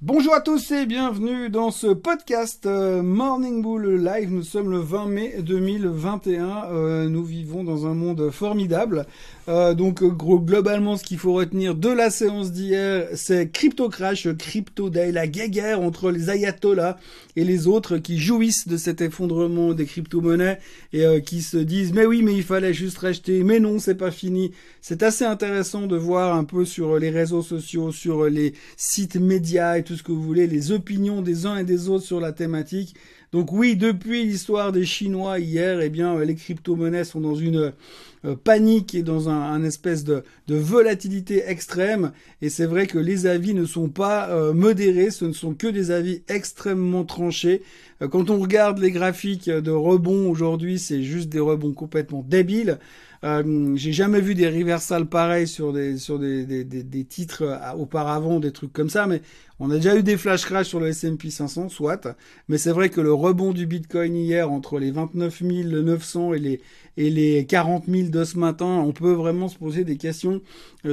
Bonjour à tous et bienvenue dans ce podcast euh, Morning Bull Live. Nous sommes le 20 mai 2021. Euh, nous vivons dans un monde formidable. Euh, donc globalement, ce qu'il faut retenir de la séance d'hier, c'est crypto crash, crypto day, la guerre entre les ayatollahs et les autres qui jouissent de cet effondrement des crypto-monnaies et qui se disent mais oui, mais il fallait juste racheter, mais non, c'est pas fini. C'est assez intéressant de voir un peu sur les réseaux sociaux, sur les sites médias et tout ce que vous voulez, les opinions des uns et des autres sur la thématique. Donc oui, depuis l'histoire des Chinois hier, eh bien, les crypto-monnaies sont dans une euh, panique et dans un, espèce de, volatilité extrême. Et c'est vrai que les avis ne sont pas euh, modérés, ce ne sont que des avis extrêmement tranchés. Euh, quand on regarde les graphiques de rebond aujourd'hui, c'est juste des rebonds complètement débiles. Euh, j'ai jamais vu des reversals pareils sur des sur des, des, titres euh, auparavant, des trucs comme ça, mais on a déjà eu des flash crash sur le S&P 500, soit. Mais c'est vrai que le rebond du Bitcoin hier entre les 29 900 et les et les 40 000 de ce matin, on peut vraiment se poser des questions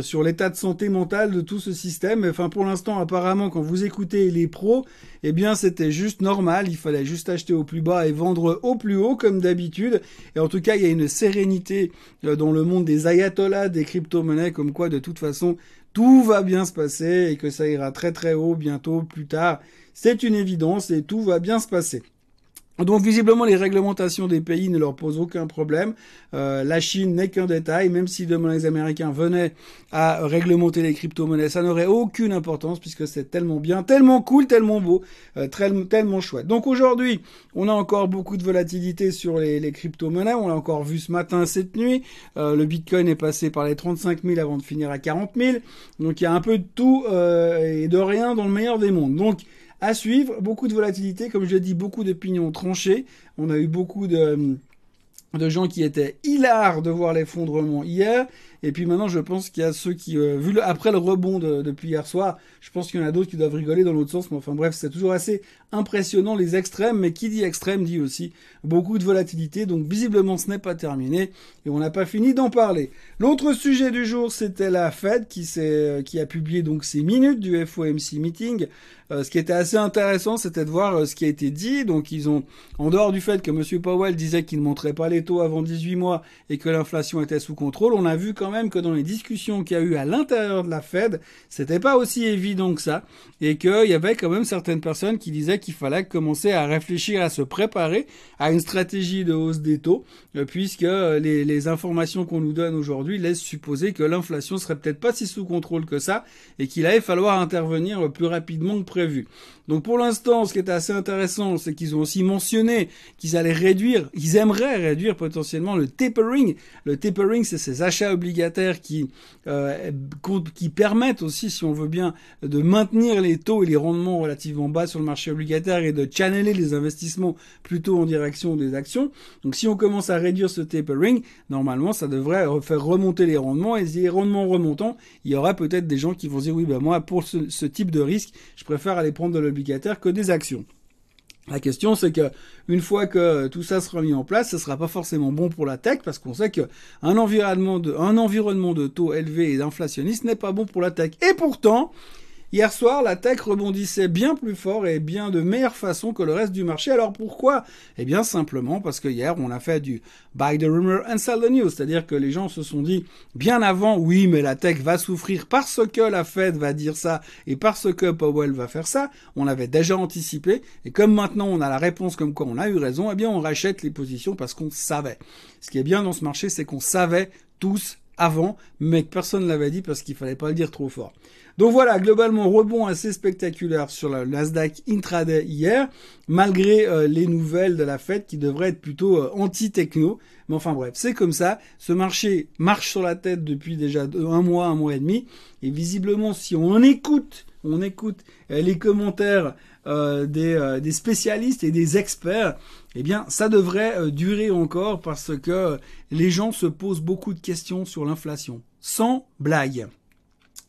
sur l'état de santé mentale de tout ce système. Enfin, pour l'instant, apparemment, quand vous écoutez les pros, eh bien, c'était juste normal. Il fallait juste acheter au plus bas et vendre au plus haut, comme d'habitude. Et en tout cas, il y a une sérénité euh, dans le monde des ayatollahs, des crypto-monnaies, comme quoi, de toute façon, tout va bien se passer et que ça ira très très haut bientôt, plus tard. C'est une évidence et tout va bien se passer. Donc visiblement les réglementations des pays ne leur posent aucun problème. Euh, la Chine n'est qu'un détail, même si demain les Américains venaient à réglementer les crypto-monnaies, ça n'aurait aucune importance puisque c'est tellement bien, tellement cool, tellement beau, euh, tellement chouette. Donc aujourd'hui, on a encore beaucoup de volatilité sur les, crypto-monnaies, on l'a encore vu ce matin, cette nuit. Euh, le Bitcoin est passé par les 35 000 avant de finir à 40 000. Donc il y a un peu de tout et de rien dans le meilleur des mondes. Donc à suivre, beaucoup de volatilité, comme je l'ai dit, beaucoup d'opinions tranchées. On a eu beaucoup de, de gens qui étaient hilars de voir l'effondrement hier. Et puis maintenant, je pense qu'il y a ceux qui, euh, vu après le rebond depuis hier soir, je pense qu'il y en a d'autres qui doivent rigoler dans l'autre sens. Mais enfin bref, c'est toujours assez impressionnant les extrêmes. Mais qui dit extrême dit aussi beaucoup de volatilité. Donc visiblement, ce n'est pas terminé et on n'a pas fini d'en parler. L'autre sujet du jour, c'était la Fed qui, qui a publié donc ses minutes du FOMC meeting. Euh, ce qui était assez intéressant, c'était de voir euh, ce qui a été dit. Donc ils ont, en dehors du fait que M. Powell disait qu'il ne montrait pas les taux avant 18 mois et que l'inflation était sous contrôle, on a vu quand même que dans les discussions qu'il y a eu à l'intérieur de la Fed, c'était pas aussi évident que ça et qu'il y avait quand même certaines personnes qui disaient qu'il fallait commencer à réfléchir, à se préparer à une stratégie de hausse des taux, euh, puisque les, les informations qu'on nous donne aujourd'hui laissent supposer que l'inflation serait peut-être pas si sous contrôle que ça et qu'il allait falloir intervenir plus rapidement que prévu. Donc pour l'instant, ce qui est assez intéressant, c'est qu'ils ont aussi mentionné qu'ils allaient réduire, ils aimeraient réduire potentiellement le tapering. Le tapering, c'est ces achats euh, qui permettent aussi, si on veut bien, de maintenir les taux et les rendements relativement bas sur le marché obligataire et de channeler les investissements plutôt en direction des actions. Donc si on commence à réduire ce tapering, normalement, ça devrait faire remonter les rendements et les rendements remontant, il y aura peut-être des gens qui vont dire oui, ben moi, pour ce type de risque, je préfère aller prendre de l'obligataire que des actions. La question, c'est que une fois que tout ça sera mis en place, ce sera pas forcément bon pour la tech parce qu'on sait que un environnement de, taux élevés et d'inflationniste n'est pas bon pour la tech. Et pourtant, Hier soir, la tech rebondissait bien plus fort et bien de meilleure façon que le reste du marché. Alors pourquoi? Eh bien simplement parce que hier, on a fait du buy the rumor and sell the news. C'est-à-dire que les gens se sont dit bien avant, oui, mais la tech va souffrir parce que la Fed va dire ça et parce que Powell va faire ça. On avait déjà anticipé. Et comme maintenant on a la réponse comme quoi on a eu raison, eh bien on rachète les positions parce qu'on savait. Ce qui est bien dans ce marché, c'est qu'on savait tous avant, mais que personne ne l'avait dit parce qu'il fallait pas le dire trop fort. Donc voilà, globalement, rebond assez spectaculaire sur le Nasdaq intraday hier, malgré euh, les nouvelles de la fête qui devraient être plutôt euh, anti-techno. Mais enfin bref, c'est comme ça. Ce marché marche sur la tête depuis déjà un mois, un mois et demi. Et visiblement, si on écoute, on écoute euh, les commentaires des, des, spécialistes et des experts, eh bien, ça devrait durer encore parce que les gens se posent beaucoup de questions sur l'inflation. Sans blague.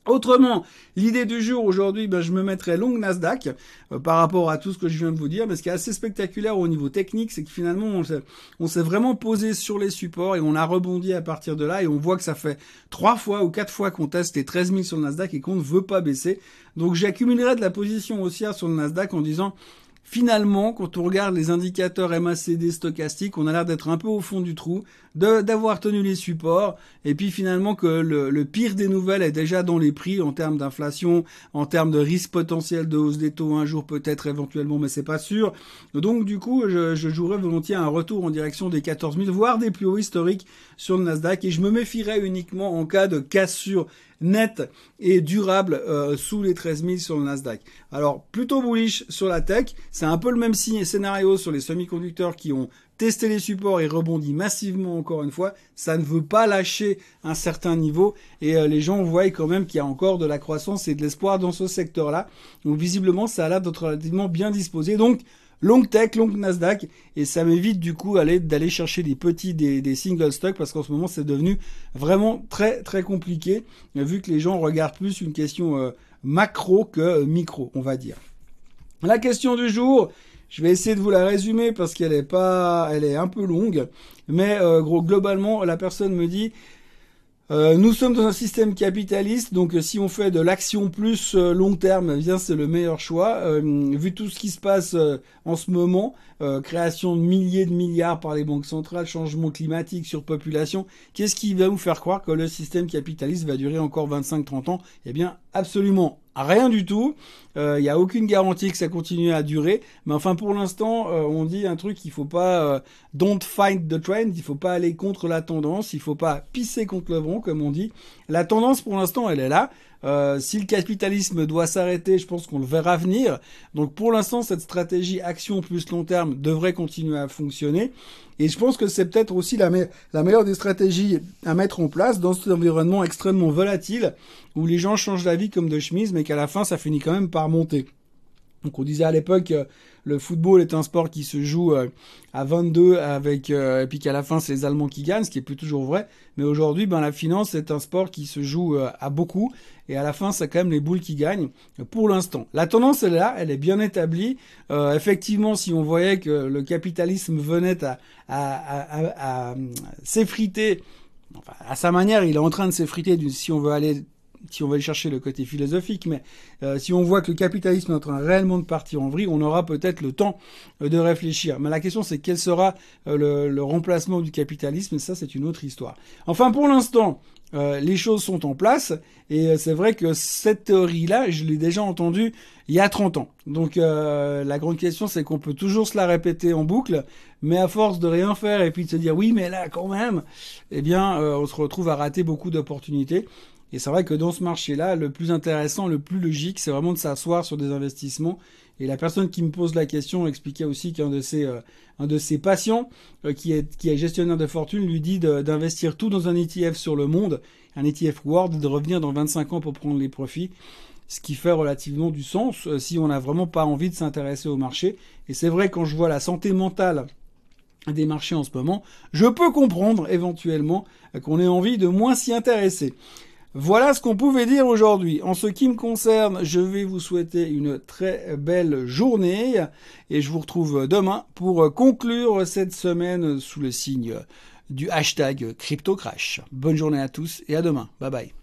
Autrement, l'idée du jour aujourd'hui, ben, je me mettrai long Nasdaq euh, par rapport à tout ce que je viens de vous dire. Mais ce qui est assez spectaculaire au niveau technique, c'est que finalement, on s'est vraiment posé sur les supports et on a rebondi à partir de là. Et on voit que ça fait trois fois ou quatre fois qu'on teste les 13 000 sur le Nasdaq et qu'on ne veut pas baisser. Donc j'accumulerai de la position haussière sur le Nasdaq en disant finalement, quand on regarde les indicateurs MACD stochastiques, on a l'air d'être un peu au fond du trou, d'avoir tenu les supports, et puis finalement que le, pire des nouvelles est déjà dans les prix en termes d'inflation, en termes de risque potentiel de hausse des taux un jour peut-être éventuellement, mais c'est pas sûr. Donc du coup, je, je jouerais volontiers un retour en direction des 14 000, voire des plus hauts historiques sur le Nasdaq, et je me méfierais uniquement en cas de cassure net et durable euh, sous les 13 000 sur le Nasdaq. Alors plutôt bullish sur la tech, c'est un peu le même signe scénario sur les semi-conducteurs qui ont testé les supports et rebondi massivement encore une fois. Ça ne veut pas lâcher un certain niveau et euh, les gens voient quand même qu'il y a encore de la croissance et de l'espoir dans ce secteur-là. Donc visiblement ça a l'air d'être relativement bien disposé. Donc long tech, long Nasdaq, et ça m'évite du coup d'aller chercher des petits, des, single stocks, parce qu'en ce moment c'est devenu vraiment très très compliqué, vu que les gens regardent plus une question euh, macro que euh, micro, on va dire. La question du jour, je vais essayer de vous la résumer parce qu'elle est pas, elle est un peu longue, mais euh, gros, globalement la personne me dit euh, nous sommes dans un système capitaliste, donc euh, si on fait de l'action plus euh, long terme, eh bien c'est le meilleur choix. vu tout ce qui se passe en ce moment, création de milliers de milliards par les banques centrales, changement climatique, surpopulation, qu'est-ce qui va vous faire croire que le système capitaliste va durer encore 25-30 ans? Eh bien absolument Rien du tout. Il euh, n'y a aucune garantie que ça continue à durer. Mais enfin, pour l'instant, euh, on dit un truc, il faut pas euh, don't find the trend, il faut pas aller contre la tendance, il faut pas pisser contre le vent, comme on dit. La tendance, pour l'instant, elle est là. Euh, si le capitalisme doit s'arrêter, je pense qu'on le verra venir. Donc pour l'instant, cette stratégie action plus long terme devrait continuer à fonctionner. Et je pense que c'est peut-être aussi la, meilleure des stratégies à mettre en place dans cet environnement extrêmement volatile où les gens changent la vie comme de chemise, mais qu'à la fin, ça finit quand même par monter. Donc on disait à l'époque, euh, le football est un sport qui se joue euh, à 22 avec euh, et puis qu'à la fin c'est les Allemands qui gagnent, ce qui est plus toujours vrai. Mais aujourd'hui, ben la finance est un sport qui se joue à beaucoup et à la fin c'est quand même les boules qui gagnent pour l'instant. La tendance est là, elle est bien établie. effectivement, si on voyait que le capitalisme venait à, à s'effriter, enfin, à sa manière, il est en train de s'effriter. Si on veut aller si on va aller chercher le côté philosophique, mais euh, si on voit que le capitalisme est en train réellement de partir en vrille, on aura peut-être le temps euh, de réfléchir. Mais la question c'est quel sera euh, le, remplacement du capitalisme, ça c'est une autre histoire. Enfin pour l'instant, les choses sont en place, et c'est vrai que cette théorie-là, je l'ai déjà entendue il y a 30 ans. Donc la grande question c'est qu'on peut toujours se la répéter en boucle, mais à force de rien faire et puis de se dire oui mais là quand même, eh bien on se retrouve à rater beaucoup d'opportunités. Et c'est vrai que dans ce marché-là, le plus intéressant, le plus logique, c'est vraiment de s'asseoir sur des investissements. Et la personne qui me pose la question expliquait aussi qu'un de ses, euh, un de ses patients, euh, qui, est, qui est gestionnaire de fortune, lui dit d'investir tout dans un ETF sur le monde, un ETF World, de revenir dans 25 ans pour prendre les profits. Ce qui fait relativement du sens euh, si on n'a vraiment pas envie de s'intéresser au marché. Et c'est vrai quand je vois la santé mentale des marchés en ce moment, je peux comprendre éventuellement qu'on ait envie de moins s'y intéresser. Voilà ce qu'on pouvait dire aujourd'hui. En ce qui me concerne, je vais vous souhaiter une très belle journée et je vous retrouve demain pour conclure cette semaine sous le signe du hashtag CryptoCrash. Bonne journée à tous et à demain. Bye bye.